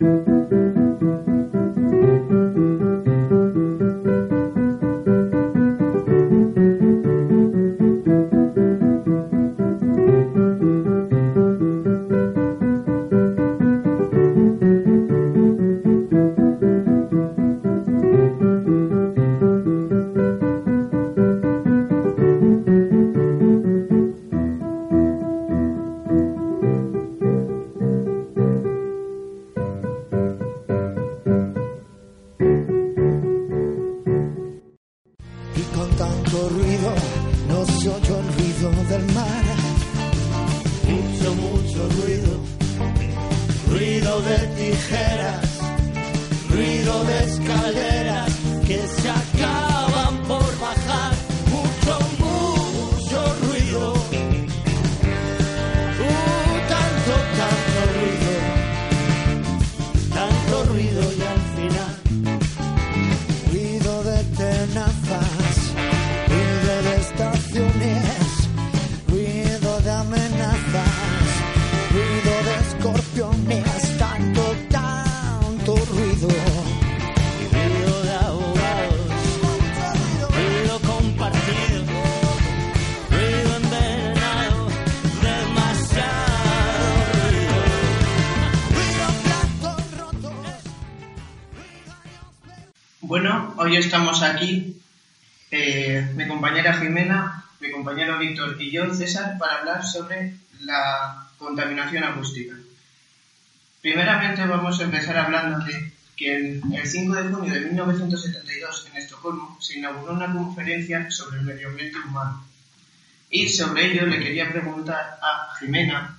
thank you Ruido de tijeras. Ruido de escaleras que se Bueno, hoy estamos aquí, eh, mi compañera Jimena, mi compañero Víctor y yo, César, para hablar sobre la contaminación acústica. Primeramente vamos a empezar hablando de que el, el 5 de junio de 1972 en Estocolmo se inauguró una conferencia sobre el medio ambiente humano. Y sobre ello le quería preguntar a Jimena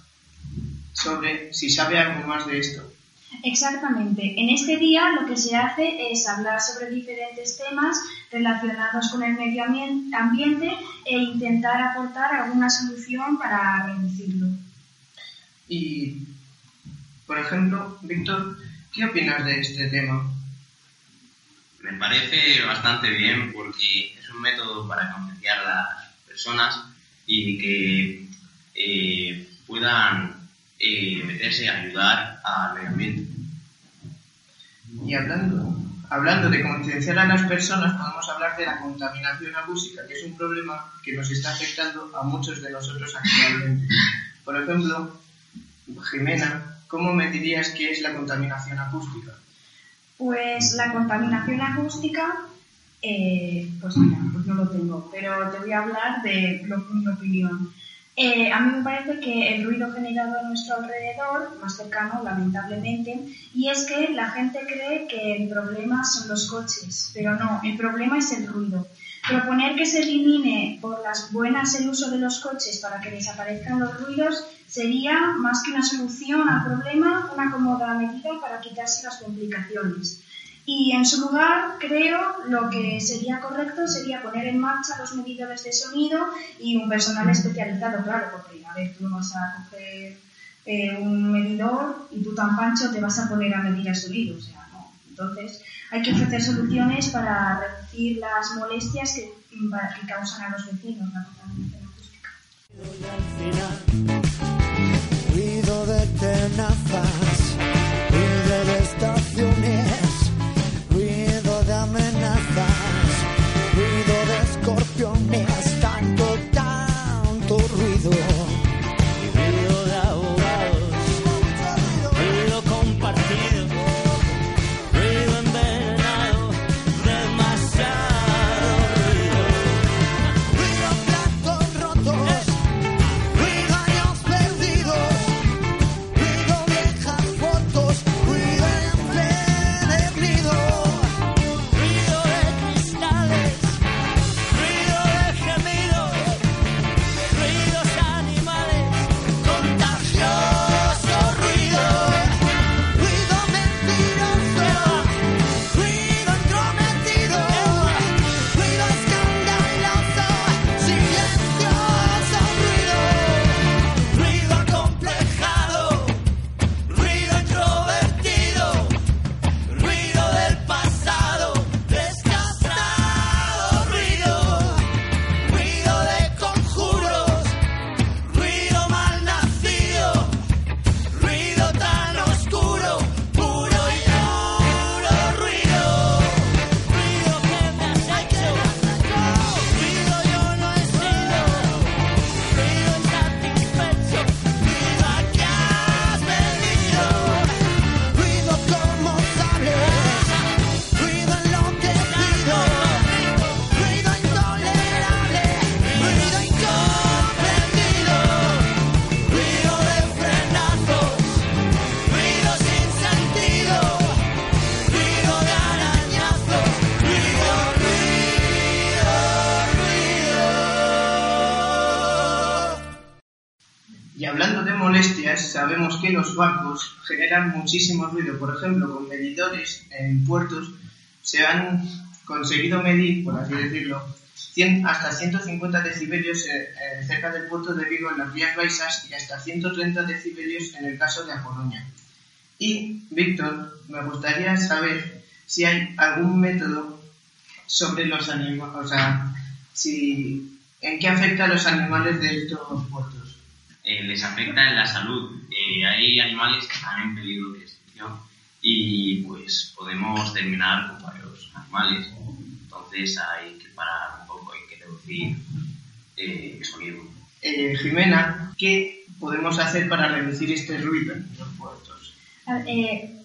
sobre si sabe algo más de esto. Exactamente. En este día lo que se hace es hablar sobre diferentes temas relacionados con el medio ambiente e intentar aportar alguna solución para reducirlo. Y, por ejemplo, Víctor, ¿qué opinas de este tema? Me parece bastante bien porque es un método para concienciar a las personas y que eh, puedan eh, meterse a ayudar al medio ambiente. Y hablando, hablando de concienciar a las personas, podemos hablar de la contaminación acústica, que es un problema que nos está afectando a muchos de nosotros actualmente. Por ejemplo, Jimena, ¿cómo me dirías qué es la contaminación acústica? Pues la contaminación acústica, eh, pues mira, pues no lo tengo, pero te voy a hablar de lo- mi opinión. Eh, a mí me parece que el ruido generado a nuestro alrededor, más cercano, lamentablemente, y es que la gente cree que el problema son los coches, pero no, el problema es el ruido. Proponer que se elimine por las buenas el uso de los coches para que desaparezcan los ruidos sería, más que una solución al problema, una cómoda medida para quitarse las complicaciones. Y en su lugar, creo, lo que sería correcto sería poner en marcha los medidores de sonido y un personal especializado, claro, porque, a ver, tú no vas a coger eh, un medidor y tú tan pancho te vas a poner a medir el sonido, o sea, no. Entonces, hay que ofrecer soluciones para reducir las molestias que, causan a los vecinos la contaminación acústica. Ya sabemos que los barcos generan muchísimo ruido. Por ejemplo, con medidores en puertos se han conseguido medir, por así decirlo, hasta 150 decibelios eh, eh, cerca del puerto de Vigo en las Rías Baixas y hasta 130 decibelios en el caso de A Coruña. Y, Víctor, me gustaría saber si hay algún método sobre los animales, o sea, si, ¿en qué afecta a los animales de estos puertos? Eh, les afecta en la salud. hay animales que están en peligro de extinción y pues podemos terminar con varios animales. Entonces hay que parar eh, sonido. Eh, Jimena, ¿qué podemos hacer para reducir este ruido en los puertos? Eh,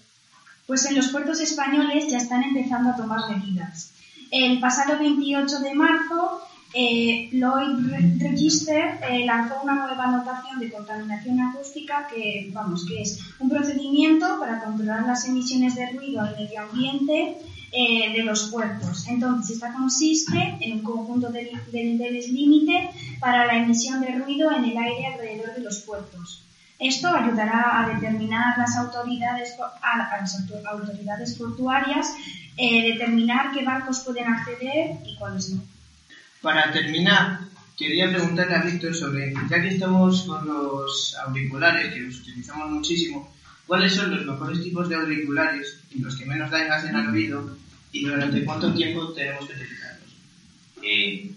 pues en los puertos españoles ya están empezando a tomar medidas. El pasado 28 de marzo, Lloyd Register lanzó una nueva anotación de contaminación acústica que, vamos, que es un procedimiento para controlar las emisiones de ruido al medio ambiente eh, de los puertos. Entonces, esta consiste en un conjunto de, niveles límite para la emisión de ruido en el aire alrededor de los puertos. Esto ayudará a determinar las autoridades, a, las autoridades portuarias, eh, determinar qué barcos pueden acceder y cuáles no. Para terminar, quería preguntarle a Víctor sobre, ya que estamos con los auriculares, que los utilizamos muchísimo, ¿Cuáles son los mejores tipos de auriculares y los que menos daño hacen al oído y durante cuánto tiempo tenemos que utilizarlos? Eh,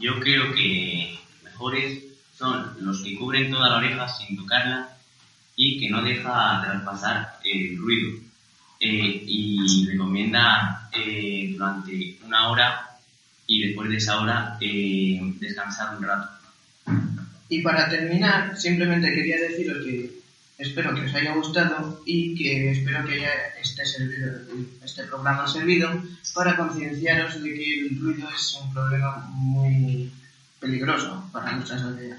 yo creo que mejores son los que cubren toda la oreja sin tocarla y que no deja traspasar el ruido. Eh, y recomienda eh, durante una hora y después de esa hora descansar un rato. Y para terminar, simplemente quería deciros que Espero que os haya gustado y que espero que haya este, servido, este programa servido para concienciaros de que el ruido es un problema muy peligroso para nuestra sociedad.